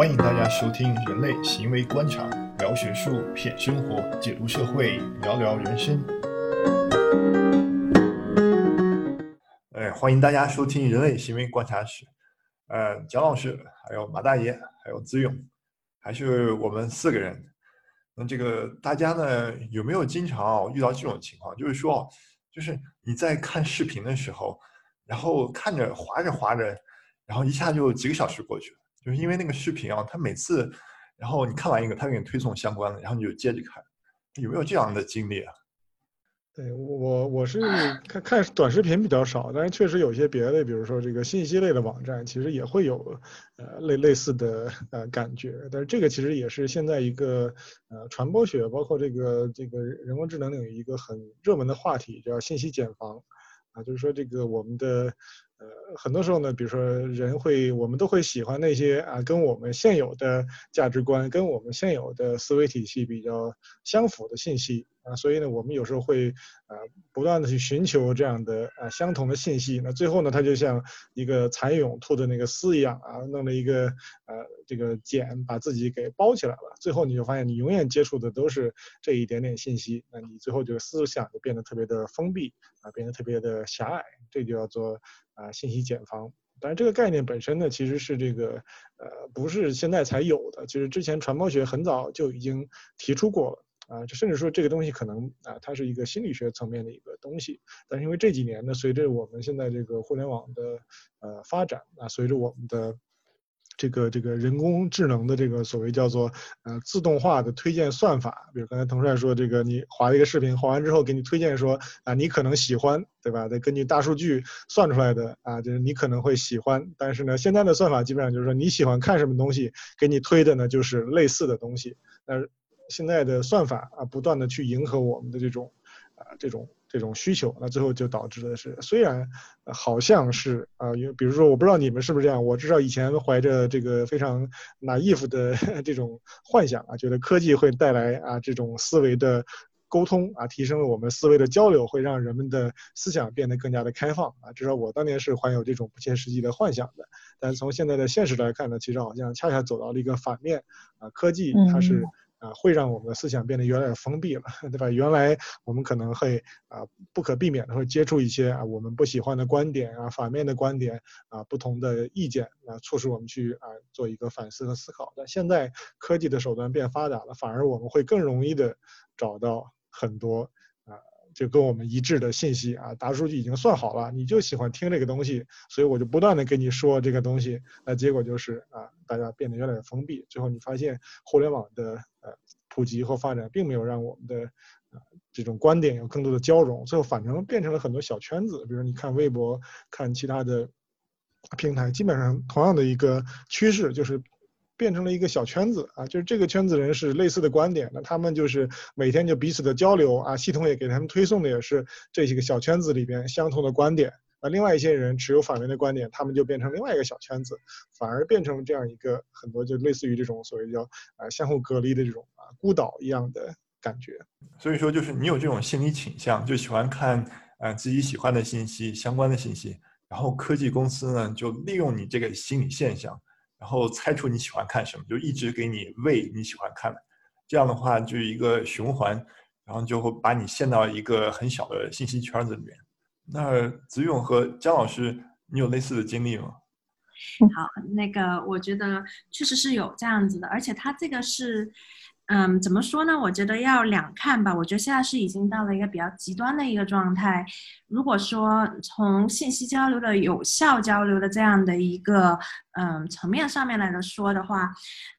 欢迎大家收听《人类行为观察》，聊学术，品生活，解读社会，聊聊人生。哎，欢迎大家收听《人类行为观察室》。呃，蒋老师，还有马大爷，还有子勇，还是我们四个人。那这个大家呢，有没有经常遇到这种情况？就是说，就是你在看视频的时候，然后看着滑着滑着，然后一下就几个小时过去了。就是因为那个视频啊，它每次，然后你看完一个，它给你推送相关的，然后你就接着看，有没有这样的经历啊？对我，我是看看短视频比较少，但是确实有些别的，比如说这个信息类的网站，其实也会有呃类类似的呃感觉。但是这个其实也是现在一个呃传播学，包括这个这个人工智能领域一个很热门的话题，叫信息茧房啊，就是说这个我们的。呃，很多时候呢，比如说人会，我们都会喜欢那些啊，跟我们现有的价值观、跟我们现有的思维体系比较相符的信息啊，所以呢，我们有时候会啊，不断的去寻求这样的啊相同的信息。那最后呢，它就像一个蚕蛹吐的那个丝一样啊，弄了一个呃这个茧，把自己给包起来了。最后你就发现，你永远接触的都是这一点点信息，那你最后这个思想就变得特别的封闭啊，变得特别的狭隘。这就叫做。啊，信息茧房，但是这个概念本身呢，其实是这个，呃，不是现在才有的，其实之前传播学很早就已经提出过了，啊，就甚至说这个东西可能啊，它是一个心理学层面的一个东西，但是因为这几年呢，随着我们现在这个互联网的呃发展啊，随着我们的。这个这个人工智能的这个所谓叫做呃自动化的推荐算法，比如刚才腾帅说这个你划了一个视频，划完之后给你推荐说啊你可能喜欢，对吧？再根据大数据算出来的啊，就是你可能会喜欢。但是呢，现在的算法基本上就是说你喜欢看什么东西，给你推的呢就是类似的东西。那现在的算法啊，不断的去迎合我们的这种啊这种。这种需求，那最后就导致的是，虽然好像是啊，因为比如说，我不知道你们是不是这样，我至少以前怀着这个非常 naive 的 这种幻想啊，觉得科技会带来啊这种思维的沟通啊，提升了我们思维的交流，会让人们的思想变得更加的开放啊，至少我当年是怀有这种不切实际的幻想的。但是从现在的现实来看呢，其实好像恰恰走到了一个反面啊，科技它是。啊，会让我们的思想变得越来越封闭了，对吧？原来我们可能会啊，不可避免的会接触一些啊我们不喜欢的观点啊，反面的观点啊，不同的意见啊，促使我们去啊做一个反思和思考。但现在科技的手段变发达了，反而我们会更容易的找到很多。就跟我们一致的信息啊，大数据已经算好了，你就喜欢听这个东西，所以我就不断的跟你说这个东西，那结果就是啊，大家变得越来越封闭，最后你发现互联网的呃普及和发展并没有让我们的啊这种观点有更多的交融，最后反正变成了很多小圈子，比如你看微博，看其他的平台，基本上同样的一个趋势就是。变成了一个小圈子啊，就是这个圈子人是类似的观点，那他们就是每天就彼此的交流啊，系统也给他们推送的也是这些个小圈子里边相同的观点那。另外一些人持有反面的观点，他们就变成另外一个小圈子，反而变成了这样一个很多就类似于这种所谓叫啊相互隔离的这种啊孤岛一样的感觉。所以说，就是你有这种心理倾向，就喜欢看啊自己喜欢的信息、相关的信息，然后科技公司呢就利用你这个心理现象。然后猜出你喜欢看什么，就一直给你喂你喜欢看的，这样的话就是一个循环，然后就会把你陷到一个很小的信息圈子里面。那子勇和姜老师，你有类似的经历吗？好，那个我觉得确实是有这样子的，而且他这个是。嗯，怎么说呢？我觉得要两看吧。我觉得现在是已经到了一个比较极端的一个状态。如果说从信息交流的有效交流的这样的一个嗯层面上面来说的话，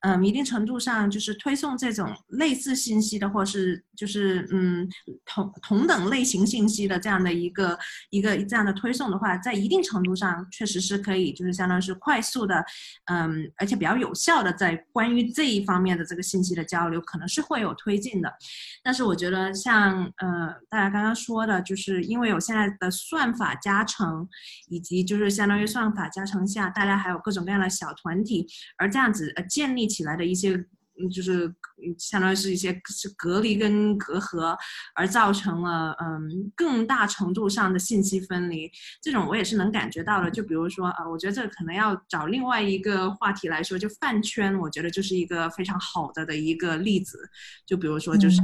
嗯，一定程度上就是推送这种类似信息的，或是就是嗯同同等类型信息的这样的一个一个这样的推送的话，在一定程度上确实是可以，就是相当于是快速的，嗯，而且比较有效的在关于这一方面的这个信息的交流。可能是会有推进的，但是我觉得像呃大家刚刚说的，就是因为有现在的算法加成，以及就是相当于算法加成下，大家还有各种各样的小团体，而这样子呃建立起来的一些就是相当于是一些是隔离跟隔阂，而造成了嗯更大程度上的信息分离。这种我也是能感觉到的。就比如说啊，我觉得这可能要找另外一个话题来说，就饭圈，我觉得就是一个非常好的的一个例子。就比如说，就是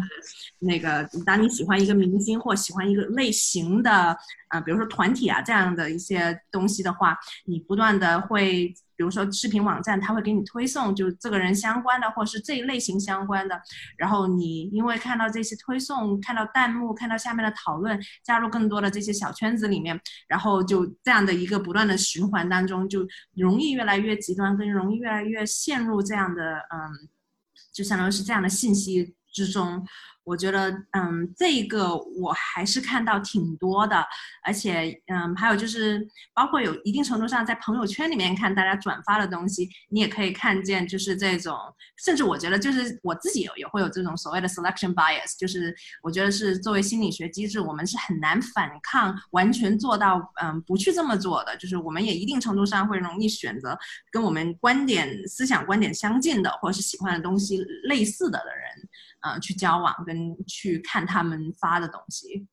那个当你喜欢一个明星或喜欢一个类型的啊，比如说团体啊这样的一些东西的话，你不断的会。比如说视频网站，他会给你推送就这个人相关的，或者是这一类型相关的。然后你因为看到这些推送，看到弹幕，看到下面的讨论，加入更多的这些小圈子里面，然后就这样的一个不断的循环当中，就容易越来越极端，更容易越来越陷入这样的嗯，就相当于是这样的信息之中。我觉得，嗯，这一个我还是看到挺多的，而且，嗯，还有就是，包括有一定程度上在朋友圈里面看大家转发的东西，你也可以看见，就是这种，甚至我觉得，就是我自己也也会有这种所谓的 selection bias，就是我觉得是作为心理学机制，我们是很难反抗，完全做到，嗯，不去这么做的，就是我们也一定程度上会容易选择跟我们观点、思想观点相近的，或者是喜欢的东西类似的的人。嗯，去交往跟去看他们发的东西。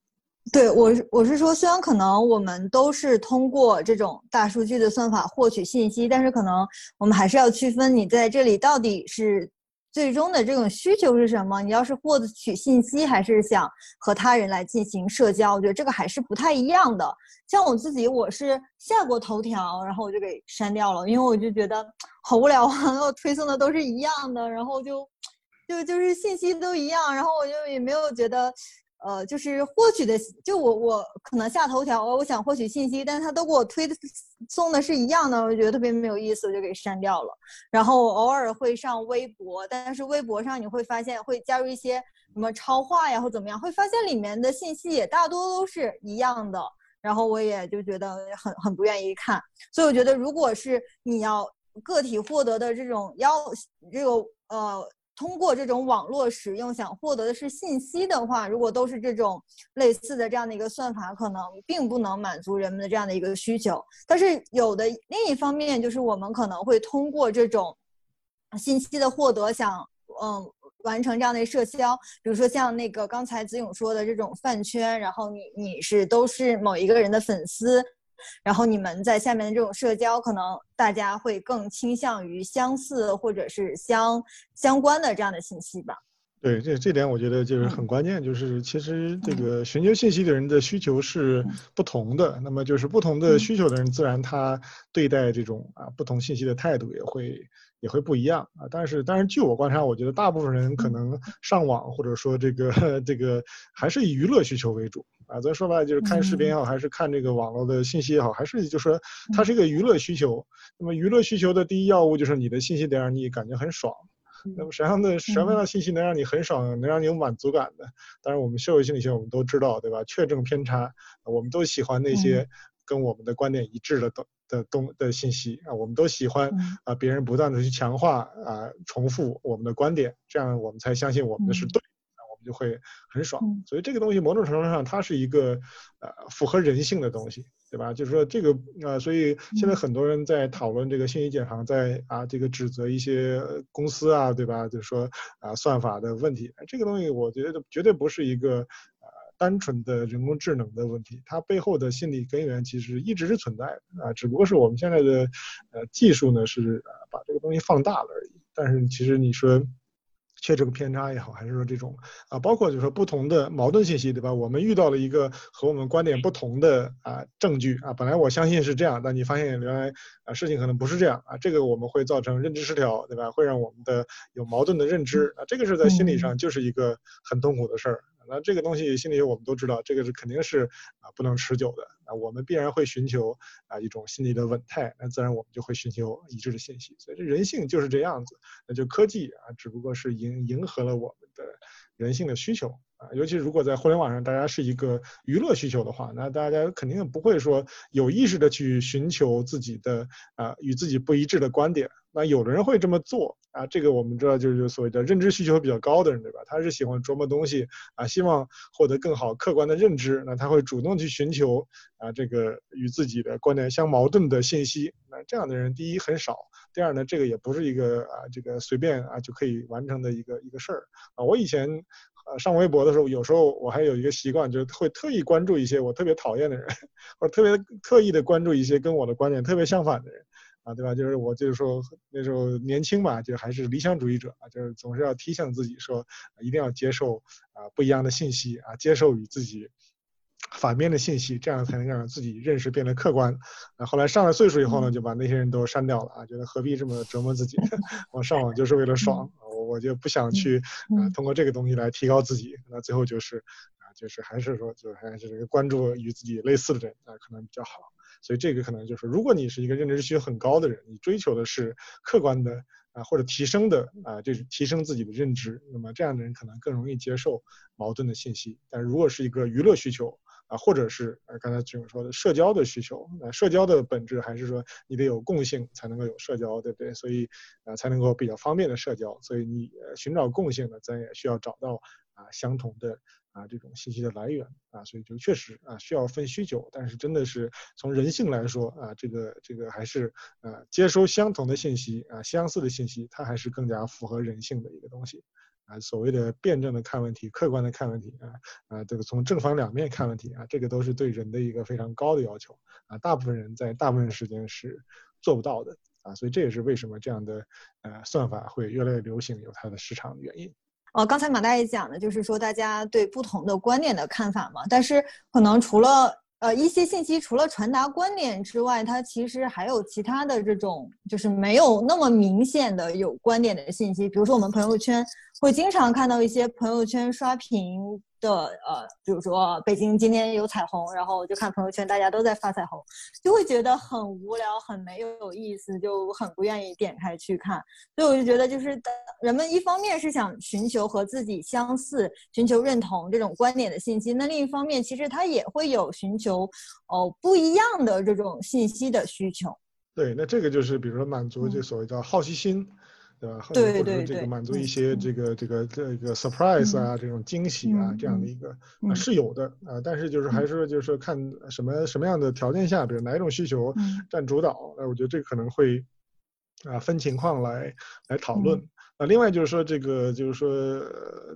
对我，我是说，虽然可能我们都是通过这种大数据的算法获取信息，但是可能我们还是要区分你在这里到底是最终的这种需求是什么。你要是获取信息，还是想和他人来进行社交？我觉得这个还是不太一样的。像我自己，我是下过头条，然后我就给删掉了，因为我就觉得好无聊啊，我推送的都是一样的，然后就。就就是信息都一样，然后我就也没有觉得，呃，就是获取的，就我我可能下头条，我想获取信息，但是他都给我推送的是一样的，我觉得特别没有意思，我就给删掉了。然后偶尔会上微博，但是微博上你会发现会加入一些什么超话呀或怎么样，会发现里面的信息也大多都是一样的，然后我也就觉得很很不愿意看。所以我觉得，如果是你要个体获得的这种要这个呃。通过这种网络使用想获得的是信息的话，如果都是这种类似的这样的一个算法，可能并不能满足人们的这样的一个需求。但是有的另一方面，就是我们可能会通过这种信息的获得，想嗯完成这样的社交，比如说像那个刚才子勇说的这种饭圈，然后你你是都是某一个人的粉丝。然后你们在下面的这种社交，可能大家会更倾向于相似或者是相相关的这样的信息吧？对，这这点我觉得就是很关键，就是其实这个寻求信息的人的需求是不同的，那么就是不同的需求的人，自然他对待这种啊不同信息的态度也会也会不一样啊。但是，但是据我观察，我觉得大部分人可能上网或者说这个 这个还是以娱乐需求为主。啊，咱说白了就是看视频也好，还是看这个网络的信息也好，还是就说它是一个娱乐需求。那么娱乐需求的第一要务就是你的信息得让你感觉很爽。那么什么样的什么样的信息能让你很爽，能让你有满足感的？当然，我们社会心理学我们都知道，对吧？确证偏差，我们都喜欢那些跟我们的观点一致的东的东的信息啊，我们都喜欢啊别人不断的去强化啊重复我们的观点，这样我们才相信我们的是对。就会很爽，所以这个东西某种程度上它是一个呃符合人性的东西，对吧？就是说这个呃，所以现在很多人在讨论这个信息茧房，在啊这个指责一些公司啊，对吧？就是说啊算法的问题，这个东西我觉得绝对不是一个呃单纯的人工智能的问题，它背后的心理根源其实一直是存在的啊，只不过是我们现在的呃技术呢是把这个东西放大了而已。但是其实你说。确这个偏差也好，还是说这种啊，包括就是说不同的矛盾信息，对吧？我们遇到了一个和我们观点不同的啊证据啊，本来我相信是这样，但你发现原来啊事情可能不是这样啊，这个我们会造成认知失调，对吧？会让我们的有矛盾的认知啊，这个是在心理上就是一个很痛苦的事儿。那这个东西心理学我们都知道，这个是肯定是啊不能持久的。啊，我们必然会寻求啊一种心理的稳态，那自然我们就会寻求一致的信息。所以这人性就是这样子。那就科技啊，只不过是迎迎合了我们的人性的需求啊。尤其如果在互联网上，大家是一个娱乐需求的话，那大家肯定不会说有意识的去寻求自己的啊与自己不一致的观点。那有的人会这么做啊，这个我们知道就是所谓的认知需求比较高的人，对吧？他是喜欢琢磨东西啊，希望获得更好客观的认知，那他会主动去寻求啊这个与自己的观点相矛盾的信息。那这样的人，第一很少，第二呢，这个也不是一个啊这个随便啊就可以完成的一个一个事儿啊。我以前呃上微博的时候，有时候我还有一个习惯，就是会特意关注一些我特别讨厌的人，或者特别特意的关注一些跟我的观点特别相反的人。啊，对吧？就是我就是说那时候年轻嘛，就还是理想主义者啊，就是总是要提醒自己说，一定要接受啊不一样的信息啊，接受与自己反面的信息，这样才能让自己认识变得客观。啊，后来上了岁数以后呢，就把那些人都删掉了啊，觉得何必这么折磨自己？我上网就是为了爽，我我就不想去啊通过这个东西来提高自己。那最后就是啊，就是还是说，就还是这个关注与自己类似的人啊，可能比较好。所以这个可能就是，如果你是一个认知需求很高的人，你追求的是客观的啊或者提升的啊，这是提升自己的认知，那么这样的人可能更容易接受矛盾的信息。但如果是一个娱乐需求啊，或者是呃刚才军友说的社交的需求，那社交的本质还是说你得有共性才能够有社交，对不对？所以啊才能够比较方便的社交。所以你呃寻找共性呢，咱也需要找到啊相同的。啊，这种信息的来源啊，所以就确实啊需要分需求，但是真的是从人性来说啊，这个这个还是呃接收相同的信息啊，相似的信息，它还是更加符合人性的一个东西啊。所谓的辩证的看问题，客观的看问题啊啊，这个从正反两面看问题啊，这个都是对人的一个非常高的要求啊。大部分人在大部分时间是做不到的啊，所以这也是为什么这样的呃算法会越来越流行，有它的市场原因。哦，刚才马大爷讲的就是说大家对不同的观点的看法嘛，但是可能除了呃一些信息，除了传达观点之外，它其实还有其他的这种就是没有那么明显的有观点的信息，比如说我们朋友圈会经常看到一些朋友圈刷屏。的呃，比如说北京今天有彩虹，然后就看朋友圈，大家都在发彩虹，就会觉得很无聊，很没有意思，就很不愿意点开去看。所以我就觉得，就是人们一方面是想寻求和自己相似、寻求认同这种观点的信息，那另一方面其实他也会有寻求哦不一样的这种信息的需求。对，那这个就是比如说满足这所谓叫好奇心。对吧？对对对，这个满足一些这个这个这个 surprise 啊，这种惊喜啊，这样的一个是有的啊，但是就是还是就是看什么什么样的条件下，比如哪一种需求占主导，那我觉得这可能会啊分情况来来讨论。啊，另外就是说，这个就是说，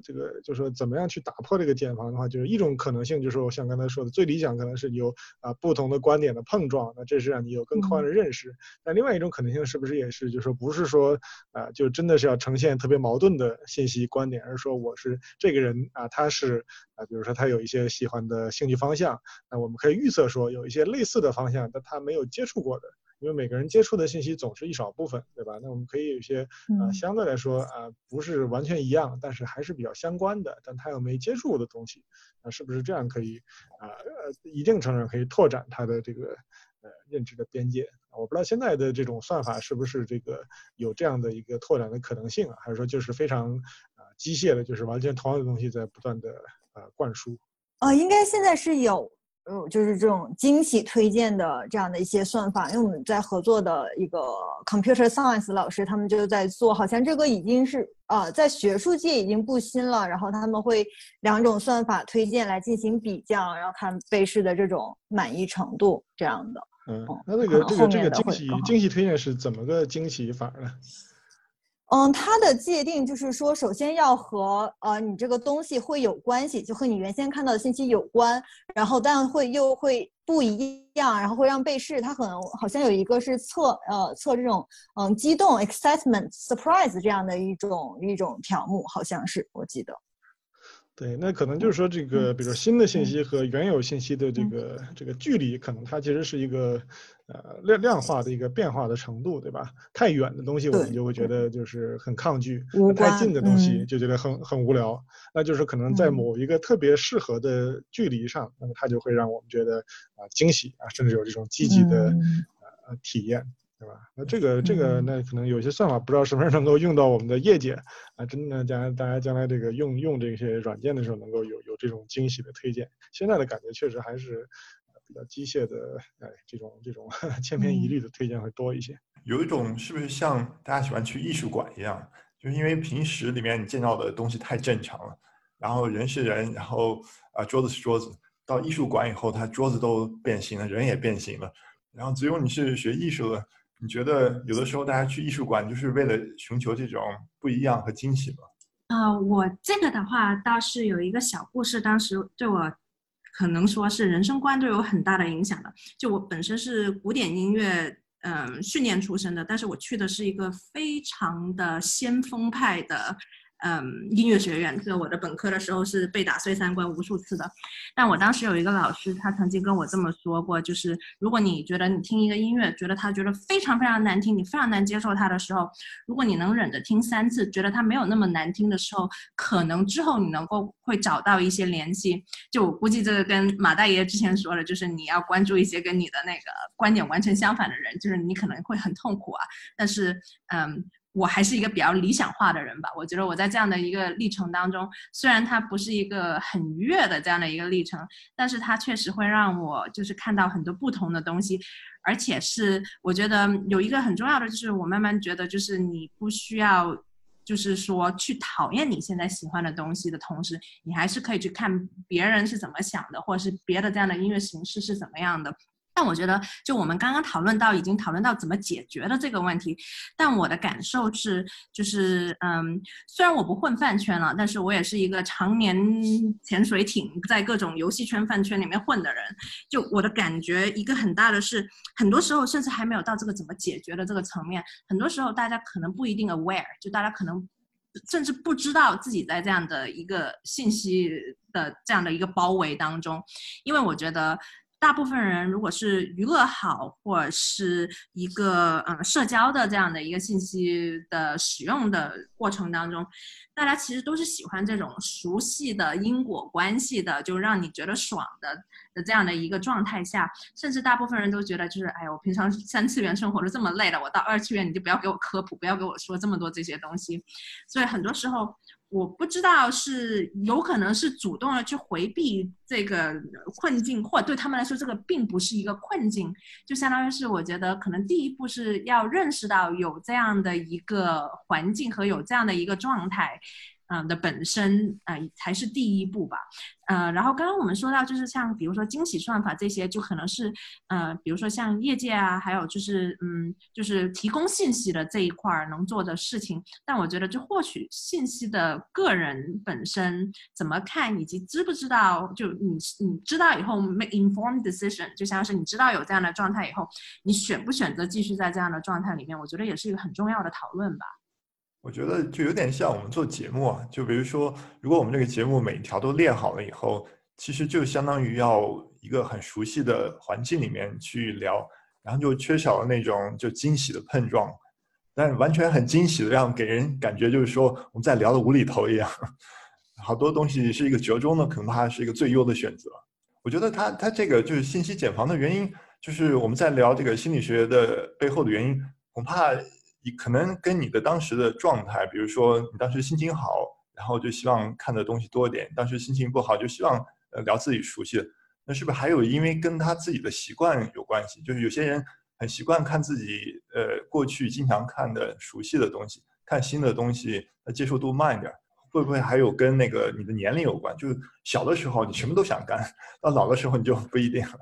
这个就是说，怎么样去打破这个茧房的话，就是一种可能性，就是我，像刚才说的，最理想可能是有啊不同的观点的碰撞，那这是让你有更客观的认识。那另外一种可能性是不是也是，就是说，不是说啊，就真的是要呈现特别矛盾的信息观点，而是说我是这个人啊，他是啊，比如说他有一些喜欢的兴趣方向，那我们可以预测说有一些类似的方向，但他没有接触过的。因为每个人接触的信息总是一少部分，对吧？那我们可以有一些啊，相对来说啊，不是完全一样，但是还是比较相关的，但他又没接触过的东西，那是不是这样可以啊？呃，一定程度上可以拓展他的这个呃认知的边界。我不知道现在的这种算法是不是这个有这样的一个拓展的可能性啊？还是说就是非常啊机械的，就是完全同样的东西在不断的啊灌输？啊，应该现在是有。嗯，就是这种惊喜推荐的这样的一些算法，因为我们在合作的一个 computer science 老师，他们就在做，好像这个已经是呃在学术界已经不新了。然后他们会两种算法推荐来进行比较，然后看被试的这种满意程度这样的。嗯，那这个这个这个惊喜惊喜推荐是怎么个惊喜法呢？嗯，它的界定就是说，首先要和呃你这个东西会有关系，就和你原先看到的信息有关，然后但会又会不一样，然后会让被试，它可能好像有一个是测呃测这种嗯激动 excitement surprise 这样的一种一种条目，好像是我记得。对，那可能就是说，这个比如说新的信息和原有信息的这个这个距离，可能它其实是一个呃量量化的一个变化的程度，对吧？太远的东西我们就会觉得就是很抗拒，太近的东西就觉得很很无聊。那就是可能在某一个特别适合的距离上，那么它就会让我们觉得啊惊喜啊，甚至有这种积极的呃体验。对吧？那这个这个那可能有些算法不知道什么时候能够用到我们的业界啊，真的将大家将来这个用用这些软件的时候能够有有这种惊喜的推荐。现在的感觉确实还是比较机械的，哎，这种这种 千篇一律的推荐会多一些。有一种是不是像大家喜欢去艺术馆一样，就是因为平时里面你见到的东西太正常了，然后人是人，然后啊桌子是桌子，到艺术馆以后，它桌子都变形了，人也变形了，然后只有你是学艺术的。你觉得有的时候大家去艺术馆就是为了寻求这种不一样和惊喜吗？啊，我这个的话倒是有一个小故事，当时对我可能说是人生观都有很大的影响的。就我本身是古典音乐嗯训练出身的，但是我去的是一个非常的先锋派的。嗯，音乐学院，就我的本科的时候是被打碎三观无数次的。但我当时有一个老师，他曾经跟我这么说过，就是如果你觉得你听一个音乐，觉得他觉得非常非常难听，你非常难接受他的时候，如果你能忍着听三次，觉得他没有那么难听的时候，可能之后你能够会找到一些联系。就我估计这个跟马大爷之前说的，就是你要关注一些跟你的那个观点完全相反的人，就是你可能会很痛苦啊。但是，嗯。我还是一个比较理想化的人吧。我觉得我在这样的一个历程当中，虽然它不是一个很愉悦的这样的一个历程，但是它确实会让我就是看到很多不同的东西，而且是我觉得有一个很重要的，就是我慢慢觉得，就是你不需要，就是说去讨厌你现在喜欢的东西的同时，你还是可以去看别人是怎么想的，或者是别的这样的音乐形式是怎么样的。但我觉得，就我们刚刚讨论到，已经讨论到怎么解决了这个问题。但我的感受是，就是，嗯，虽然我不混饭圈了，但是我也是一个常年潜水艇，在各种游戏圈饭圈里面混的人。就我的感觉，一个很大的是，很多时候甚至还没有到这个怎么解决的这个层面。很多时候大家可能不一定 aware，就大家可能甚至不知道自己在这样的一个信息的这样的一个包围当中，因为我觉得。大部分人如果是娱乐好，或者是一个呃社交的这样的一个信息的使用的过程当中，大家其实都是喜欢这种熟悉的因果关系的，就让你觉得爽的的这样的一个状态下，甚至大部分人都觉得就是，哎呀，我平常三次元生活都这么累了，我到二次元你就不要给我科普，不要给我说这么多这些东西，所以很多时候。我不知道是有可能是主动的去回避这个困境，或对他们来说，这个并不是一个困境，就相当于是我觉得可能第一步是要认识到有这样的一个环境和有这样的一个状态。嗯的本身，呃，才是第一步吧，呃，然后刚刚我们说到，就是像比如说惊喜算法这些，就可能是，呃，比如说像业界啊，还有就是，嗯，就是提供信息的这一块儿能做的事情。但我觉得，就获取信息的个人本身怎么看，以及知不知道，就你你知道以后 make informed decision，就像是你知道有这样的状态以后，你选不选择继续在这样的状态里面，我觉得也是一个很重要的讨论吧。我觉得就有点像我们做节目啊，就比如说，如果我们这个节目每一条都练好了以后，其实就相当于要一个很熟悉的环境里面去聊，然后就缺少了那种就惊喜的碰撞，但完全很惊喜的让给人感觉就是说我们在聊的无厘头一样，好多东西是一个折中的，恐怕是一个最优的选择。我觉得他他这个就是信息茧房的原因，就是我们在聊这个心理学的背后的原因，恐怕。你可能跟你的当时的状态，比如说你当时心情好，然后就希望看的东西多一点；当时心情不好，就希望呃聊自己熟悉的。那是不是还有因为跟他自己的习惯有关系？就是有些人很习惯看自己呃过去经常看的熟悉的东西，看新的东西，他接受度慢一点。会不会还有跟那个你的年龄有关？就是小的时候你什么都想干，到老的时候你就不一定了。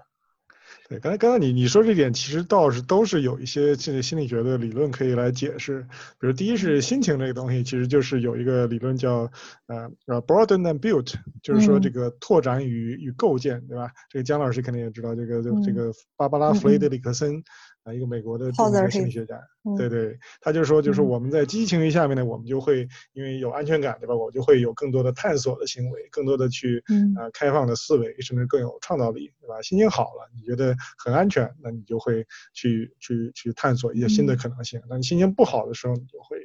对，刚才刚才你你说这点，其实倒是都是有一些心心理学的理论可以来解释。比如第一是心情这个东西，其实就是有一个理论叫呃呃 broaden and build，就是说这个拓展与与构建，对吧？这个姜老师肯定也知道这个这个芭芭拉弗雷德里克森。啊，一个美国的著名的心理学家，对对，他就说，就是我们在积极情绪下面呢，我们就会因为有安全感，对吧？我就会有更多的探索的行为，更多的去，啊，开放的思维，甚至更有创造力，对吧？心情好了，你觉得很安全，那你就会去去去探索一些新的可能性。那你心情不好的时候，你就会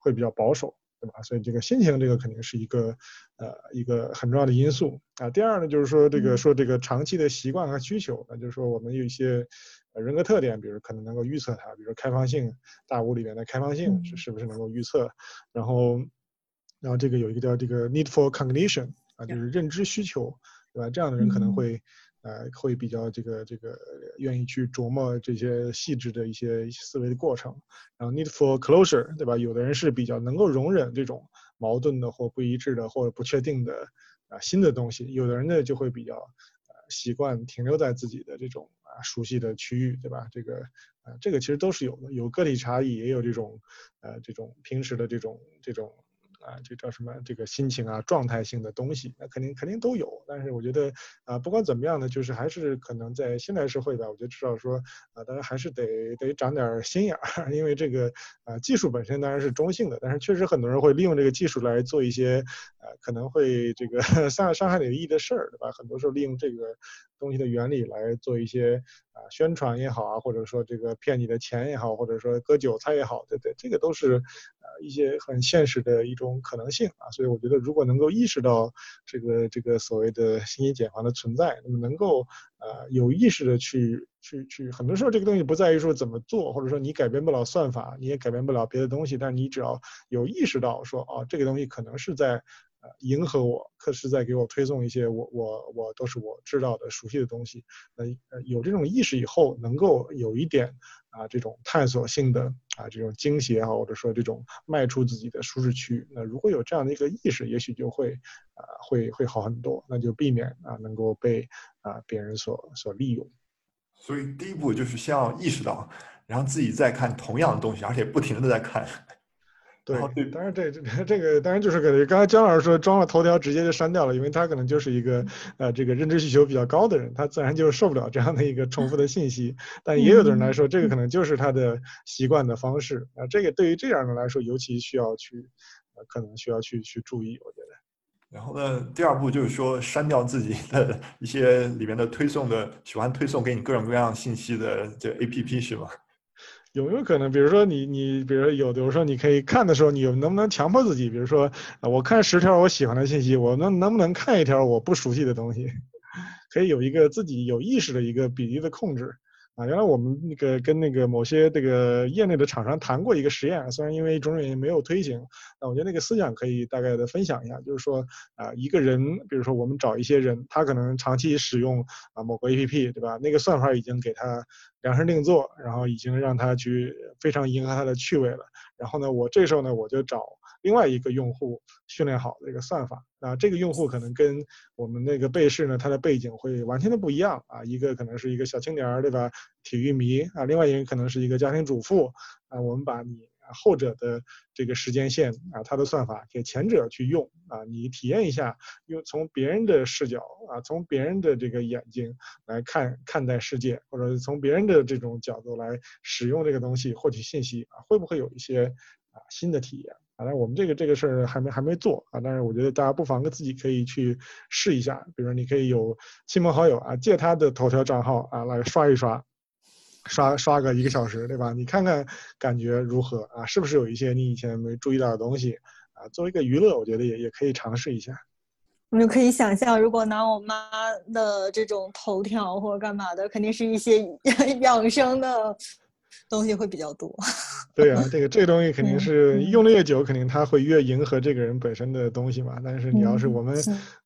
会比较保守，对吧？所以这个心情这个肯定是一个，呃，一个很重要的因素啊。第二呢，就是说这个说这个长期的习惯和需求，那就是说我们有一些。人格特点，比如可能能够预测它，比如说开放性，大屋里面的开放性是是不是能够预测？然后，然后这个有一个叫这个 need for cognition 啊，就是认知需求，对吧？这样的人可能会，呃，会比较这个这个愿意去琢磨这些细致的一些思维的过程。然后 need for closure，对吧？有的人是比较能够容忍这种矛盾的或不一致的或者不确定的啊新的东西，有的人呢就会比较呃。习惯停留在自己的这种啊熟悉的区域，对吧？这个啊这个其实都是有的，有个体差异，也有这种呃这种平时的这种这种。啊，这叫什么？这个心情啊，状态性的东西，那肯定肯定都有。但是我觉得啊，不管怎么样呢，就是还是可能在现代社会吧，我觉得至少说啊，大家还是得得长点心眼儿，因为这个啊，技术本身当然是中性的，但是确实很多人会利用这个技术来做一些啊，可能会这个 伤伤害你的意义的事儿，对吧？很多时候利用这个东西的原理来做一些啊宣传也好啊，或者说这个骗你的钱也好，或者说割韭菜也好，对对，这个都是呃。一些很现实的一种可能性啊，所以我觉得如果能够意识到这个这个所谓的信息茧房的存在，那么能够呃有意识的去去去，很多时候这个东西不在于说怎么做，或者说你改变不了算法，你也改变不了别的东西，但是你只要有意识到说啊这个东西可能是在迎合我，可是在给我推送一些我我我都是我知道的熟悉的东西，那有这种意识以后，能够有一点。啊，这种探索性的啊，这种惊喜也好，或者说这种迈出自己的舒适区，那如果有这样的一个意识，也许就会啊，会会好很多，那就避免啊能够被啊别人所所利用。所以第一步就是先要意识到，然后自己再看同样的东西，而且不停的在看。对，当然这这这个当然就是个刚才姜老师说装了头条直接就删掉了，因为他可能就是一个呃这个认知需求比较高的人，他自然就受不了这样的一个重复的信息。但也有的人来说，这个可能就是他的习惯的方式啊。这个对于这样的来说，尤其需要去呃可能需要去去注意，我觉得。然后呢，第二步就是说删掉自己的一些里面的推送的喜欢推送给你各种各样信息的这 A P P 是吗？有没有可能，比如说你你，比如说有，比如说你可以看的时候，你有能不能强迫自己，比如说，我看十条我喜欢的信息，我能能不能看一条我不熟悉的东西？可以有一个自己有意识的一个比例的控制。啊，原来我们那个跟那个某些这个业内的厂商谈过一个实验，虽然因为种种原因没有推行，那我觉得那个思想可以大概的分享一下，就是说啊，一个人，比如说我们找一些人，他可能长期使用啊某个 APP，对吧？那个算法已经给他量身定做，然后已经让他去非常迎合他的趣味了。然后呢，我这时候呢，我就找。另外一个用户训练好这个算法啊，这个用户可能跟我们那个被试呢，他的背景会完全的不一样啊。一个可能是一个小青年儿，对吧？体育迷啊，另外一个可能是一个家庭主妇啊。我们把你后者的这个时间线啊，他的算法给前者去用啊，你体验一下，用从别人的视角啊，从别人的这个眼睛来看看待世界，或者从别人的这种角度来使用这个东西获取信息啊，会不会有一些啊新的体验？反正我们这个这个事儿还没还没做啊，但是我觉得大家不妨跟自己可以去试一下，比如你可以有亲朋好友啊，借他的头条账号啊来刷一刷，刷刷个一个小时，对吧？你看看感觉如何啊？是不是有一些你以前没注意到的东西啊？作为一个娱乐，我觉得也也可以尝试一下。我就可以想象，如果拿我妈的这种头条或者干嘛的，肯定是一些养 养生的。东西会比较多，对啊，这个这个东西肯定是用的越。久，肯定它会越迎合这个人本身的东西嘛。但是你要是我们，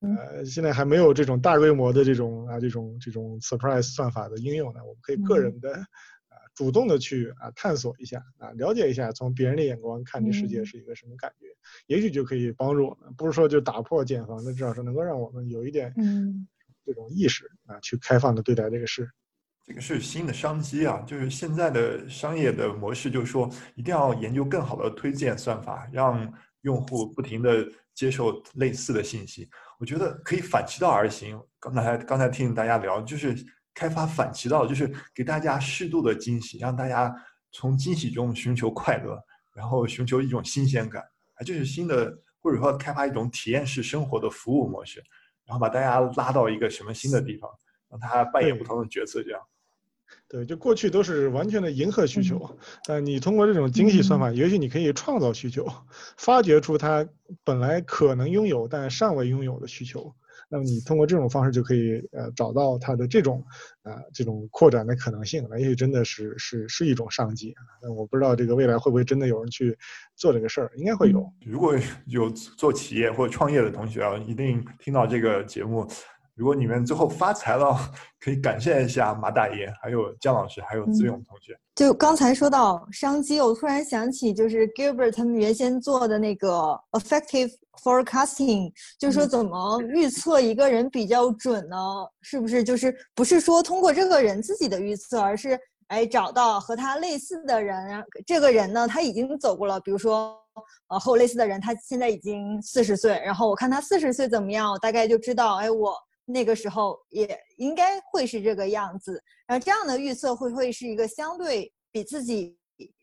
呃，现在还没有这种大规模的这种啊，这种这种 surprise 算法的应用呢，我们可以个人的啊，主动的去啊探索一下啊，了解一下从别人的眼光看这世界是一个什么感觉，也许就可以帮助我们，不是说就打破茧房的，至少是能够让我们有一点嗯。这种意识啊，去开放的对待这个事。这个是新的商机啊，就是现在的商业的模式，就是说一定要研究更好的推荐算法，让用户不停的接受类似的信息。我觉得可以反其道而行。刚才刚才听大家聊，就是开发反其道，就是给大家适度的惊喜，让大家从惊喜中寻求快乐，然后寻求一种新鲜感。啊，就是新的，或者说开发一种体验式生活的服务模式，然后把大家拉到一个什么新的地方，让他扮演不同的角色，这样。对，就过去都是完全的迎合需求，但你通过这种精细算法，也许你可以创造需求，发掘出它本来可能拥有但尚未拥有的需求。那么你通过这种方式就可以呃找到它的这种啊这种扩展的可能性。那也许真的是是是一种商机。那我不知道这个未来会不会真的有人去做这个事儿，应该会有。如果有做企业或者创业的同学啊，一定听到这个节目。如果你们最后发财了，可以感谢一下马大爷，还有姜老师，还有子勇同学。就刚才说到商机，我突然想起，就是 Gilbert 他们原先做的那个 effective forecasting，就是说怎么预测一个人比较准呢？是不是就是不是说通过这个人自己的预测，而是哎找到和他类似的人，这个人呢他已经走过了，比如说呃和我类似的人，他现在已经四十岁，然后我看他四十岁怎么样，我大概就知道，哎我。那个时候也应该会是这个样子，然后这样的预测会会是一个相对比自己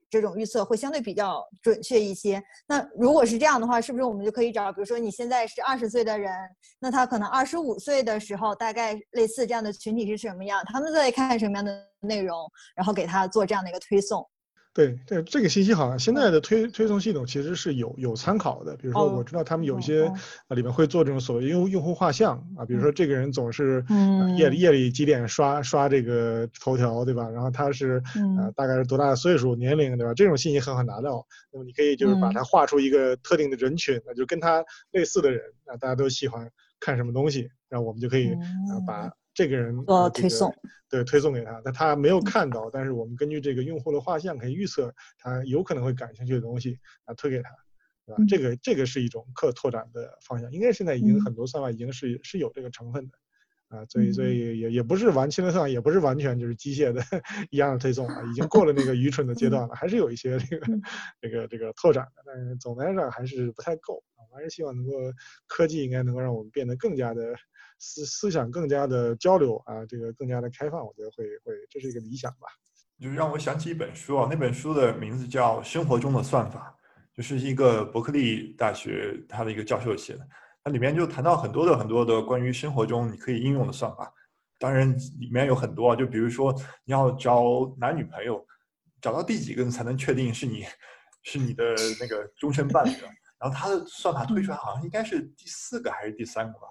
这种预测会相对比较准确一些。那如果是这样的话，是不是我们就可以找，比如说你现在是二十岁的人，那他可能二十五岁的时候，大概类似这样的群体是什么样，他们在看什么样的内容，然后给他做这样的一个推送。对对，这个信息好像现在的推推送系统其实是有有参考的。比如说，我知道他们有一些啊里面会做这种所谓用用户画像啊，比如说这个人总是夜里夜里几点刷刷这个头条，对吧？然后他是啊大概是多大的岁数、年龄，对吧？这种信息很好拿到。那么你可以就是把它画出一个特定的人群，那就跟他类似的人啊，大家都喜欢看什么东西，然后我们就可以啊把。这个人做推送，对，推送给他，但他没有看到，但是我们根据这个用户的画像可以预测他有可能会感兴趣的东西啊，推给他，对吧？这个这个是一种可拓展的方向，应该现在已经很多算法已经是是有这个成分的啊，所以所以也也不是完全的算，也不是完全就是机械的 一样的推送啊，已经过了那个愚蠢的阶段了，还是有一些这个这个这个拓展的，但是总的来说还是不太够啊，我还是希望能够科技应该能够让我们变得更加的。思思想更加的交流啊，这个更加的开放，我觉得会会这是一个理想吧。就让我想起一本书啊，那本书的名字叫《生活中的算法》，就是一个伯克利大学他的一个教授写的。它里面就谈到很多的很多的关于生活中你可以应用的算法。当然里面有很多，就比如说你要找男女朋友，找到第几个才能确定是你是你的那个终身伴侣？然后他的算法推出来好像应该是第四个还是第三个吧。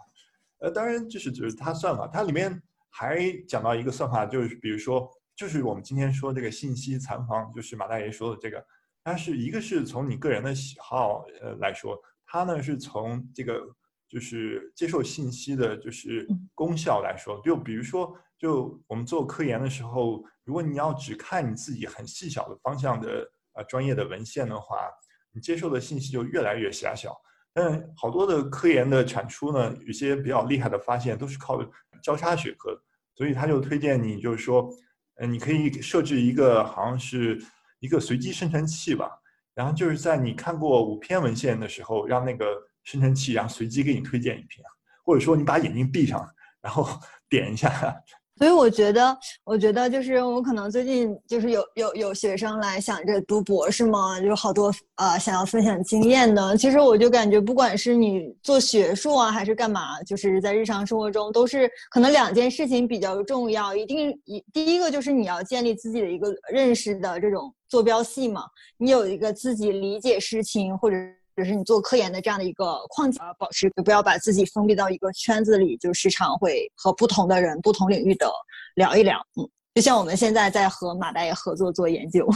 呃，当然这是只是它算法，它里面还讲到一个算法，就是比如说，就是我们今天说这个信息残房，就是马大爷说的这个，它是一个是从你个人的喜好呃来说，它呢是从这个就是接受信息的就是功效来说，就比如说，就我们做科研的时候，如果你要只看你自己很细小的方向的呃专业的文献的话，你接受的信息就越来越狭小。但好多的科研的产出呢，有些比较厉害的发现都是靠交叉学科，所以他就推荐你，就是说，嗯，你可以设置一个好像是一个随机生成器吧，然后就是在你看过五篇文献的时候，让那个生成器然后随机给你推荐一篇，或者说你把眼睛闭上，然后 点一下。所以我觉得，我觉得就是我可能最近就是有有有学生来想着读博士嘛，就好多呃想要分享经验的。其实我就感觉，不管是你做学术啊，还是干嘛，就是在日常生活中，都是可能两件事情比较重要。一定一第一个就是你要建立自己的一个认识的这种坐标系嘛，你有一个自己理解事情或者。就是你做科研的这样的一个框架，保持不要把自己封闭到一个圈子里，就时常会和不同的人、不同领域的聊一聊。嗯，就像我们现在在和马大爷合作做研究。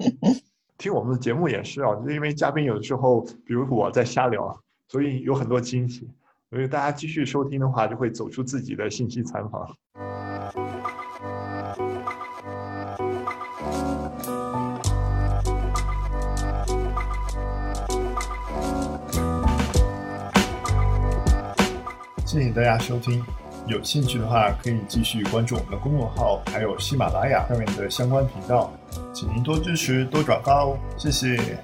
听我们的节目也是啊，就是因为嘉宾有的时候，比如我在瞎聊，所以有很多惊喜。所以大家继续收听的话，就会走出自己的信息残房。谢谢大家收听，有兴趣的话可以继续关注我们的公众号，还有喜马拉雅上面的相关频道，请您多支持多转发哦，谢谢。